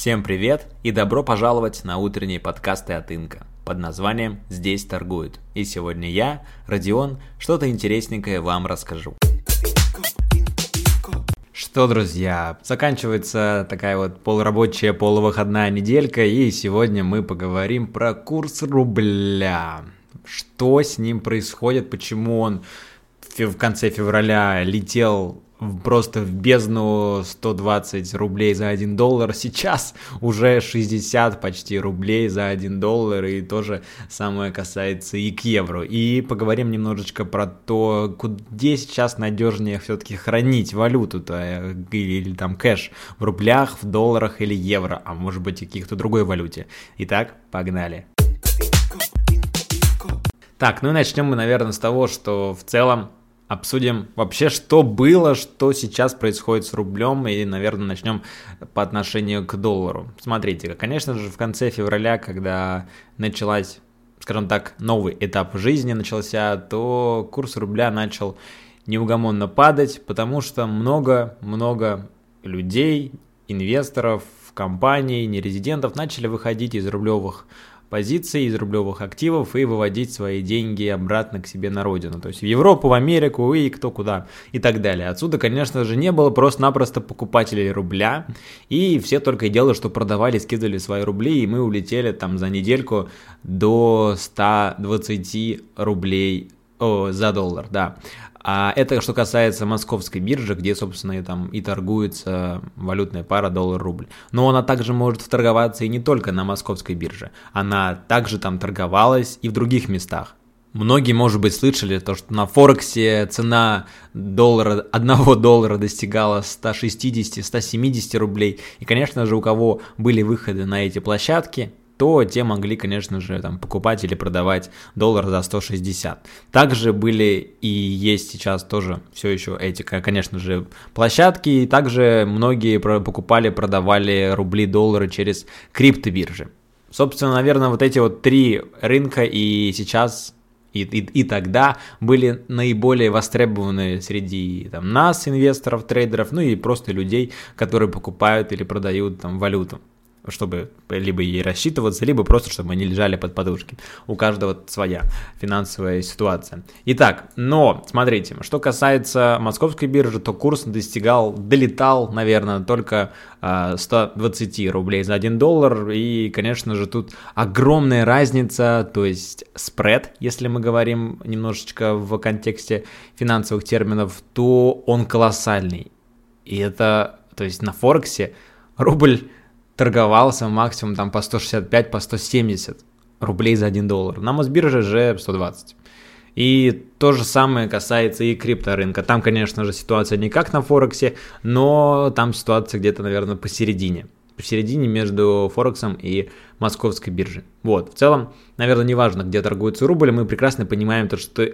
Всем привет и добро пожаловать на утренние подкасты от Инка под названием «Здесь торгуют». И сегодня я, Родион, что-то интересненькое вам расскажу. Что, друзья, заканчивается такая вот полурабочая, полувыходная неделька, и сегодня мы поговорим про курс рубля. Что с ним происходит, почему он в конце февраля летел просто в бездну 120 рублей за 1 доллар, сейчас уже 60 почти рублей за 1 доллар, и тоже самое касается и к евро. И поговорим немножечко про то, где сейчас надежнее все-таки хранить валюту-то, э, или, или там кэш, в рублях, в долларах или евро, а может быть и каких-то другой валюте. Итак, погнали. Так, ну и начнем мы, наверное, с того, что в целом обсудим вообще, что было, что сейчас происходит с рублем, и, наверное, начнем по отношению к доллару. Смотрите, конечно же, в конце февраля, когда началась, скажем так, новый этап жизни начался, то курс рубля начал неугомонно падать, потому что много-много людей, инвесторов, компаний, нерезидентов начали выходить из рублевых позиций из рублевых активов и выводить свои деньги обратно к себе на родину. То есть в Европу, в Америку и кто куда и так далее. Отсюда, конечно же, не было просто-напросто покупателей рубля. И все только и делали, что продавали, скидывали свои рубли. И мы улетели там за недельку до 120 рублей о, за доллар, да. А это что касается московской биржи, где, собственно, и там и торгуется валютная пара доллар-рубль. Но она также может торговаться и не только на московской бирже. Она также там торговалась и в других местах. Многие, может быть, слышали то, что на Форексе цена доллара, одного доллара достигала 160-170 рублей. И, конечно же, у кого были выходы на эти площадки, то те могли, конечно же, там, покупать или продавать доллар за 160. Также были и есть сейчас тоже все еще эти, конечно же, площадки, и также многие покупали, продавали рубли, доллары через криптобиржи. Собственно, наверное, вот эти вот три рынка и сейчас и, и, и тогда были наиболее востребованы среди там, нас, инвесторов, трейдеров, ну и просто людей, которые покупают или продают там валюту чтобы либо ей рассчитываться, либо просто, чтобы они лежали под подушки. У каждого своя финансовая ситуация. Итак, но, смотрите, что касается московской биржи, то курс достигал, долетал, наверное, только 120 а, рублей за 1 доллар, и, конечно же, тут огромная разница, то есть спред, если мы говорим немножечко в контексте финансовых терминов, то он колоссальный. И это, то есть на Форексе рубль торговался максимум там по 165, по 170 рублей за 1 доллар. На Мосбирже же 120. И то же самое касается и крипторынка. Там, конечно же, ситуация не как на Форексе, но там ситуация где-то, наверное, посередине. Посередине между Форексом и московской биржей. Вот, в целом, наверное, неважно, где торгуется рубль, мы прекрасно понимаем то, что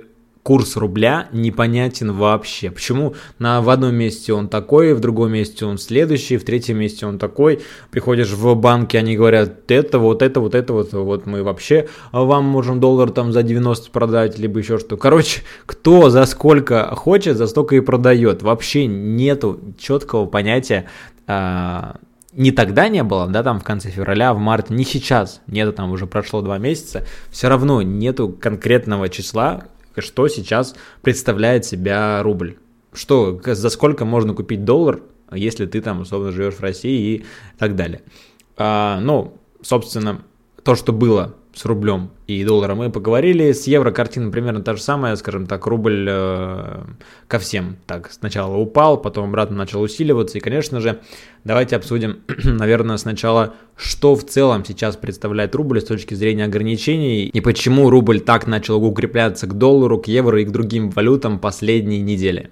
курс рубля непонятен вообще. Почему на, в одном месте он такой, в другом месте он следующий, в третьем месте он такой. Приходишь в банки, они говорят, это, вот это, вот это, вот, вот мы вообще вам можем доллар там за 90 продать, либо еще что. Короче, кто за сколько хочет, за столько и продает. Вообще нету четкого понятия а, не тогда не было, да, там в конце февраля, в марте, не сейчас, нету, там уже прошло два месяца, все равно нету конкретного числа, что сейчас представляет себя рубль. Что, за сколько можно купить доллар, если ты там, условно, живешь в России и так далее. А, ну, собственно, то, что было с рублем и долларом мы поговорили. С евро картина примерно та же самая, скажем так, рубль э, ко всем. Так, сначала упал, потом обратно начал усиливаться. И, конечно же, давайте обсудим, наверное, сначала, что в целом сейчас представляет рубль с точки зрения ограничений и почему рубль так начал укрепляться к доллару, к евро и к другим валютам последние недели.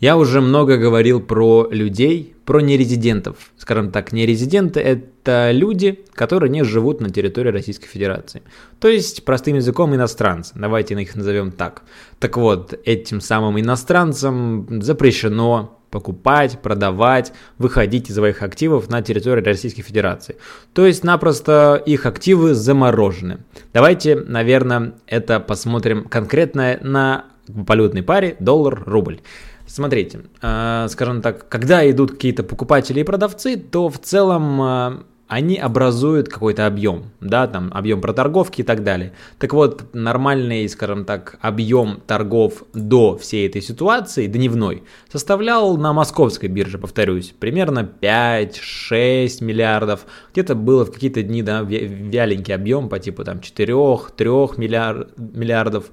Я уже много говорил про людей, про нерезидентов. Скажем так, нерезиденты – это люди, которые не живут на территории Российской Федерации. То есть, простым языком, иностранцы. Давайте их назовем так. Так вот, этим самым иностранцам запрещено покупать, продавать, выходить из своих активов на территории Российской Федерации. То есть напросто их активы заморожены. Давайте, наверное, это посмотрим конкретно на валютной паре доллар-рубль. Смотрите, э, скажем так, когда идут какие-то покупатели и продавцы, то в целом э, они образуют какой-то объем, да, там объем проторговки и так далее. Так вот, нормальный, скажем так, объем торгов до всей этой ситуации, дневной, составлял на московской бирже, повторюсь, примерно 5-6 миллиардов. Где-то было в какие-то дни, да, вяленький объем по типу там 4-3 миллиард, миллиардов.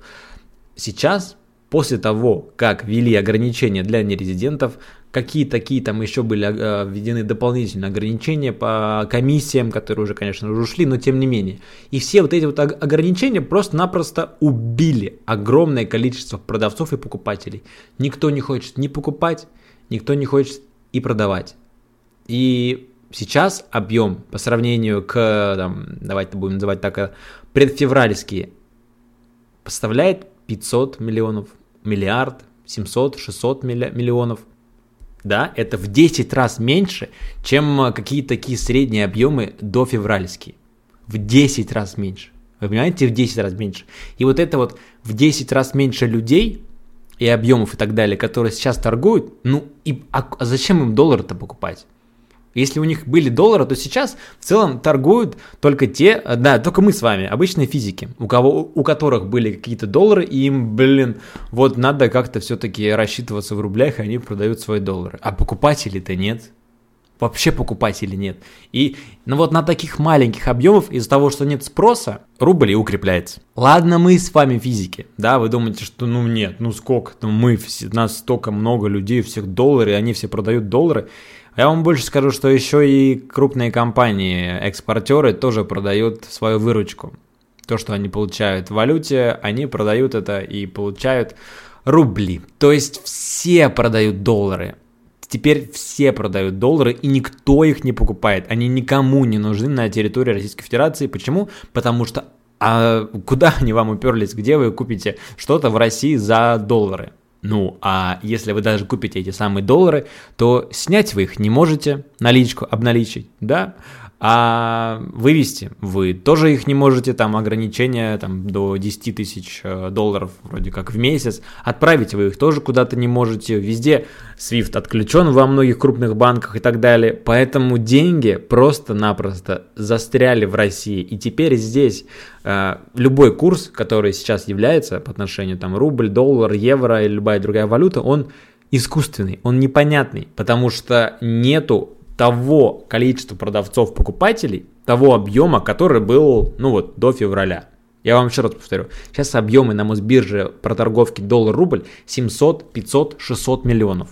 Сейчас после того, как ввели ограничения для нерезидентов, какие такие там еще были э, введены дополнительные ограничения по комиссиям, которые уже, конечно, уже ушли, но тем не менее. И все вот эти вот ограничения просто-напросто убили огромное количество продавцов и покупателей. Никто не хочет ни покупать, никто не хочет и продавать. И сейчас объем по сравнению к, там, давайте будем называть так, э, предфевральские, поставляет 500 миллионов, миллиард, 700, 600 миллионов – да, это в 10 раз меньше, чем э, какие-то такие средние объемы до февральские. В 10 раз меньше. Вы понимаете, в 10 раз меньше. И вот это вот в 10 раз меньше людей и объемов и так далее, которые сейчас торгуют, ну и а, а зачем им доллар-то покупать? Если у них были доллары, то сейчас в целом торгуют только те, да, только мы с вами, обычные физики, у, кого, у которых были какие-то доллары, и им, блин, вот надо как-то все-таки рассчитываться в рублях, и они продают свои доллары. А покупателей-то нет. Вообще покупателей нет. И ну вот на таких маленьких объемов из-за того, что нет спроса, рубль и укрепляется. Ладно, мы с вами физики, да, вы думаете, что ну нет, ну сколько, ну мы, нас столько много людей, всех доллары, они все продают доллары. Я вам больше скажу, что еще и крупные компании, экспортеры тоже продают свою выручку. То, что они получают в валюте, они продают это и получают рубли. То есть все продают доллары. Теперь все продают доллары, и никто их не покупает. Они никому не нужны на территории Российской Федерации. Почему? Потому что а куда они вам уперлись? Где вы купите что-то в России за доллары? Ну, а если вы даже купите эти самые доллары, то снять вы их не можете, наличку обналичить, да? А вывести вы тоже их не можете, там ограничения там, до 10 тысяч э, долларов вроде как в месяц. Отправить вы их тоже куда-то не можете. Везде SWIFT отключен во многих крупных банках и так далее. Поэтому деньги просто-напросто застряли в России. И теперь здесь э, любой курс, который сейчас является по отношению там рубль, доллар, евро или любая другая валюта, он искусственный, он непонятный, потому что нету того количества продавцов-покупателей, того объема, который был, ну вот, до февраля. Я вам еще раз повторю. Сейчас объемы на Мосбирже проторговки доллар-рубль 700, 500, 600 миллионов.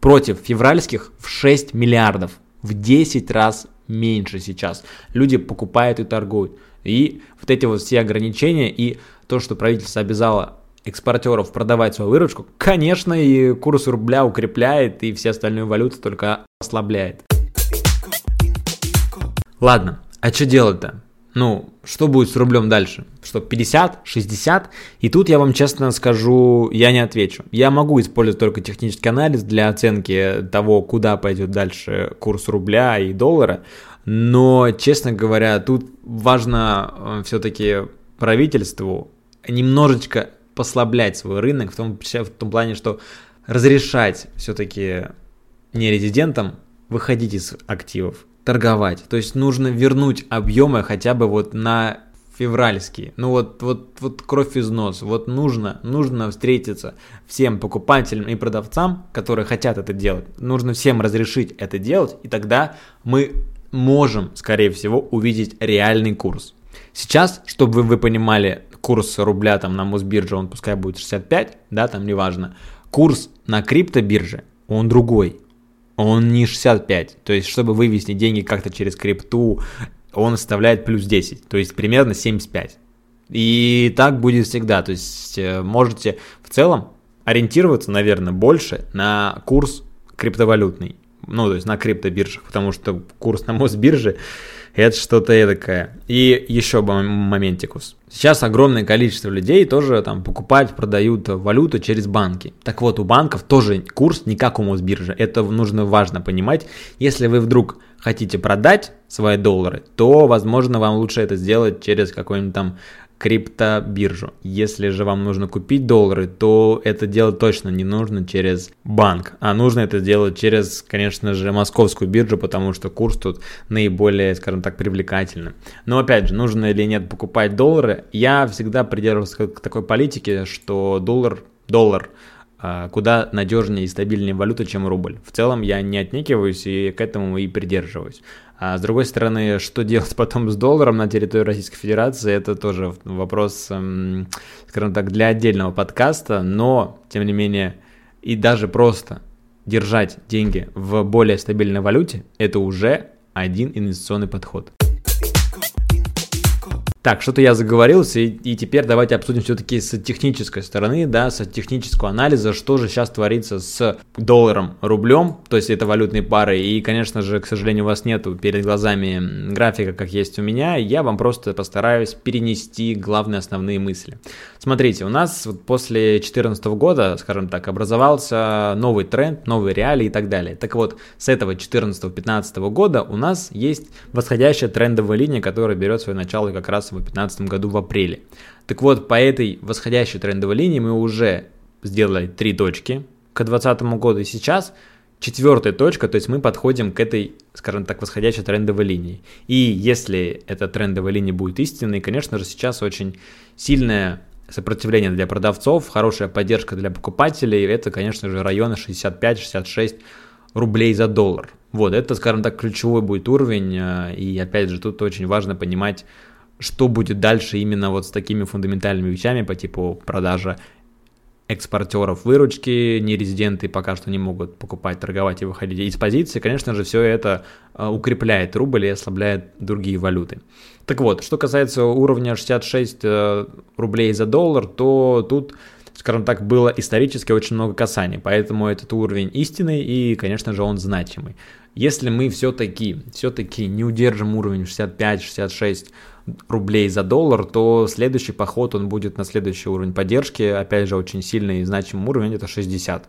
Против февральских в 6 миллиардов. В 10 раз меньше сейчас. Люди покупают и торгуют. И вот эти вот все ограничения и то, что правительство обязало экспортеров продавать свою выручку, конечно, и курс рубля укрепляет, и все остальные валюты только ослабляет. Ладно, а что делать-то? Ну, что будет с рублем дальше? Что, 50, 60? И тут я вам честно скажу, я не отвечу. Я могу использовать только технический анализ для оценки того, куда пойдет дальше курс рубля и доллара. Но, честно говоря, тут важно э, все-таки правительству немножечко послаблять свой рынок в том, в том плане, что разрешать все-таки нерезидентам выходить из активов торговать. То есть нужно вернуть объемы хотя бы вот на февральские. Ну вот, вот, вот кровь из нос. Вот нужно, нужно встретиться всем покупателям и продавцам, которые хотят это делать. Нужно всем разрешить это делать, и тогда мы можем, скорее всего, увидеть реальный курс. Сейчас, чтобы вы понимали, курс рубля там на Мосбирже, он пускай будет 65, да, там неважно. Курс на криптобирже, он другой он не 65. То есть, чтобы вывести деньги как-то через крипту, он составляет плюс 10, то есть примерно 75. И так будет всегда. То есть э, можете в целом ориентироваться, наверное, больше на курс криптовалютный. Ну, то есть на криптобиржах, потому что курс на Мосбирже это что-то эдакое. И еще моментикус. Сейчас огромное количество людей тоже там покупают, продают валюту через банки. Так вот, у банков тоже курс не как у Мосбиржи. Это нужно важно понимать. Если вы вдруг хотите продать свои доллары, то, возможно, вам лучше это сделать через какой-нибудь там криптобиржу. Если же вам нужно купить доллары, то это делать точно не нужно через банк, а нужно это делать через, конечно же, московскую биржу, потому что курс тут наиболее, скажем так, привлекательный. Но опять же, нужно или нет покупать доллары, я всегда придерживался к такой политике, что доллар, доллар а, куда надежнее и стабильнее валюта, чем рубль. В целом я не отнекиваюсь и к этому и придерживаюсь. А с другой стороны, что делать потом с долларом на территории Российской Федерации, это тоже вопрос, эм, скажем так, для отдельного подкаста, но, тем не менее, и даже просто держать деньги в более стабильной валюте, это уже один инвестиционный подход. Так, что-то я заговорился, и, и теперь давайте обсудим все-таки с технической стороны, да, с технического анализа, что же сейчас творится с долларом, рублем, то есть это валютные пары, и, конечно же, к сожалению, у вас нету перед глазами графика, как есть у меня, я вам просто постараюсь перенести главные основные мысли. Смотрите, у нас вот после 2014 года, скажем так, образовался новый тренд, новые реалии и так далее. Так вот, с этого 2014-2015 года у нас есть восходящая трендовая линия, которая берет свое начало как раз в 2015 году в апреле. Так вот, по этой восходящей трендовой линии мы уже сделали три точки к 2020 году, и сейчас четвертая точка, то есть мы подходим к этой, скажем так, восходящей трендовой линии. И если эта трендовая линия будет истинной, конечно же, сейчас очень сильная сопротивление для продавцов, хорошая поддержка для покупателей, это, конечно же, районы 65-66 рублей за доллар. Вот, это, скажем так, ключевой будет уровень, э, и опять же, тут очень важно понимать, что будет дальше именно вот с такими фундаментальными вещами по типу продажа экспортеров выручки, нерезиденты пока что не могут покупать, торговать и выходить из позиции, конечно же, все это э, укрепляет рубль и ослабляет другие валюты. Так вот, что касается уровня 66 э, рублей за доллар, то тут скажем так, было исторически очень много касаний, поэтому этот уровень истинный и, конечно же, он значимый. Если мы все-таки, все-таки не удержим уровень 65-66 рублей за доллар, то следующий поход он будет на следующий уровень поддержки, опять же, очень сильный и значимый уровень, это 60.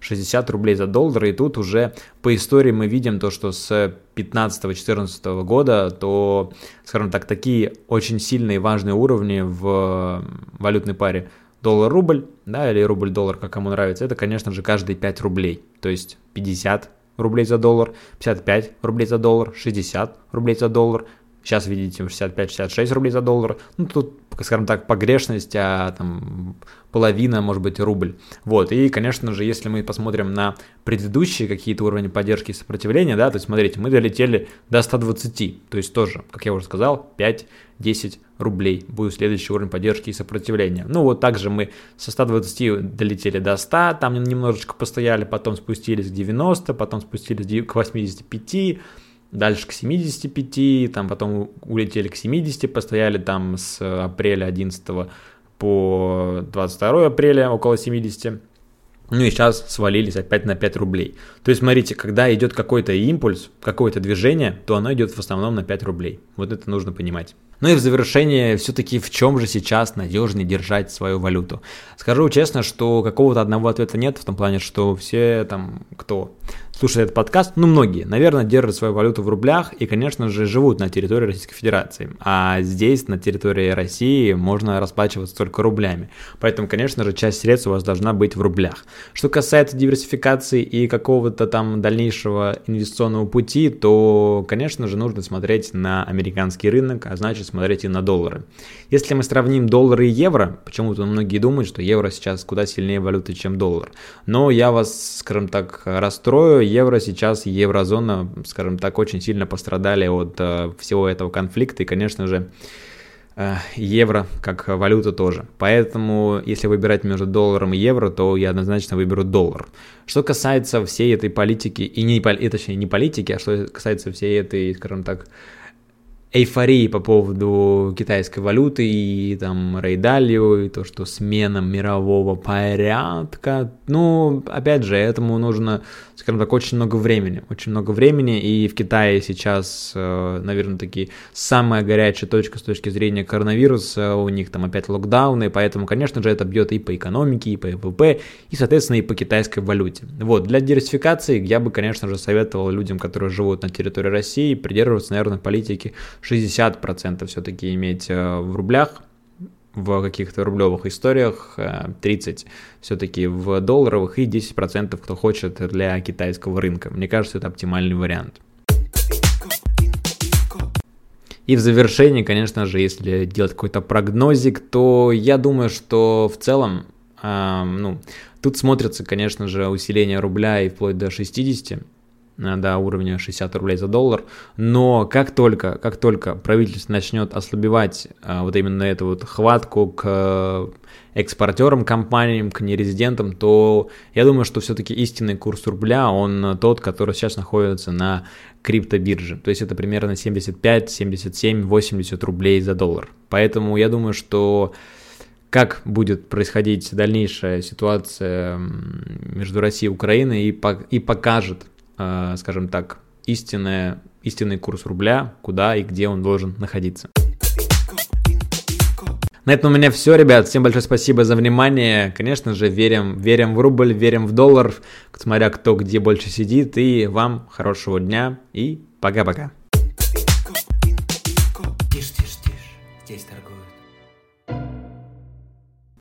60 рублей за доллар, и тут уже по истории мы видим то, что с 15-14 года, то, скажем так, такие очень сильные важные уровни в валютной паре доллар-рубль, да, или рубль-доллар, как кому нравится, это, конечно же, каждые 5 рублей, то есть 50 рублей за доллар, 55 рублей за доллар, 60 рублей за доллар, Сейчас видите 65-66 рублей за доллар. Ну, тут, скажем так, погрешность, а там половина, может быть, рубль. Вот, и, конечно же, если мы посмотрим на предыдущие какие-то уровни поддержки и сопротивления, да, то есть, смотрите, мы долетели до 120, то есть тоже, как я уже сказал, 5-10 рублей будет следующий уровень поддержки и сопротивления. Ну, вот также мы со 120 долетели до 100, там немножечко постояли, потом спустились к 90, потом спустились к 85, дальше к 75, там потом улетели к 70, постояли там с апреля 11 по 22 апреля около 70. Ну и сейчас свалились опять на 5 рублей. То есть, смотрите, когда идет какой-то импульс, какое-то движение, то оно идет в основном на 5 рублей. Вот это нужно понимать. Ну и в завершение, все-таки в чем же сейчас надежнее держать свою валюту? Скажу честно, что какого-то одного ответа нет, в том плане, что все там, кто слушает этот подкаст, ну многие, наверное, держат свою валюту в рублях и, конечно же, живут на территории Российской Федерации. А здесь, на территории России, можно расплачиваться только рублями. Поэтому, конечно же, часть средств у вас должна быть в рублях. Что касается диверсификации и какого-то там дальнейшего инвестиционного пути, то, конечно же, нужно смотреть на американский рынок, а значит смотреть и на доллары. Если мы сравним доллары и евро, почему-то многие думают, что евро сейчас куда сильнее валюты, чем доллар. Но я вас, скажем так, расстрою, евро сейчас, еврозона, скажем так, очень сильно пострадали от э, всего этого конфликта, и, конечно же, э, евро как валюта тоже. Поэтому, если выбирать между долларом и евро, то я однозначно выберу доллар. Что касается всей этой политики, и не, точнее, не политики, а что касается всей этой, скажем так, эйфории по поводу китайской валюты и там рейдалью, и то, что смена мирового порядка. Ну, опять же, этому нужно, скажем так, очень много времени. Очень много времени, и в Китае сейчас, э, наверное, такие самая горячая точка с точки зрения коронавируса, у них там опять локдауны, поэтому, конечно же, это бьет и по экономике, и по ВВП, и, соответственно, и по китайской валюте. Вот, для диверсификации я бы, конечно же, советовал людям, которые живут на территории России, придерживаться, наверное, политики 60% все-таки иметь э, в рублях, в каких-то рублевых историях, 30 все-таки в долларовых и 10% кто хочет для китайского рынка. Мне кажется, это оптимальный вариант. И в завершении, конечно же, если делать какой-то прогнозик, то я думаю, что в целом, э, ну, тут смотрится, конечно же, усиление рубля и вплоть до 60, Э, до уровня 60 рублей за доллар, но как только, как только правительство начнет ослабевать а, вот именно эту вот хватку к экспортерам компаниям, к нерезидентам, то я думаю, что все-таки истинный курс рубля, он тот, который сейчас находится на криптобирже. То есть это примерно 75, 77, 80 рублей за доллар. Поэтому я думаю, что как будет происходить дальнейшая ситуация между Россией и Украиной и, и покажет Э, скажем так, истинное, истинный курс рубля, куда и где он должен находиться. На этом у меня все, ребят. Всем большое спасибо за внимание. Конечно же, верим, верим в рубль, верим в доллар, смотря кто где больше сидит. И вам хорошего дня и пока-пока. Тише, тише, тише. Здесь.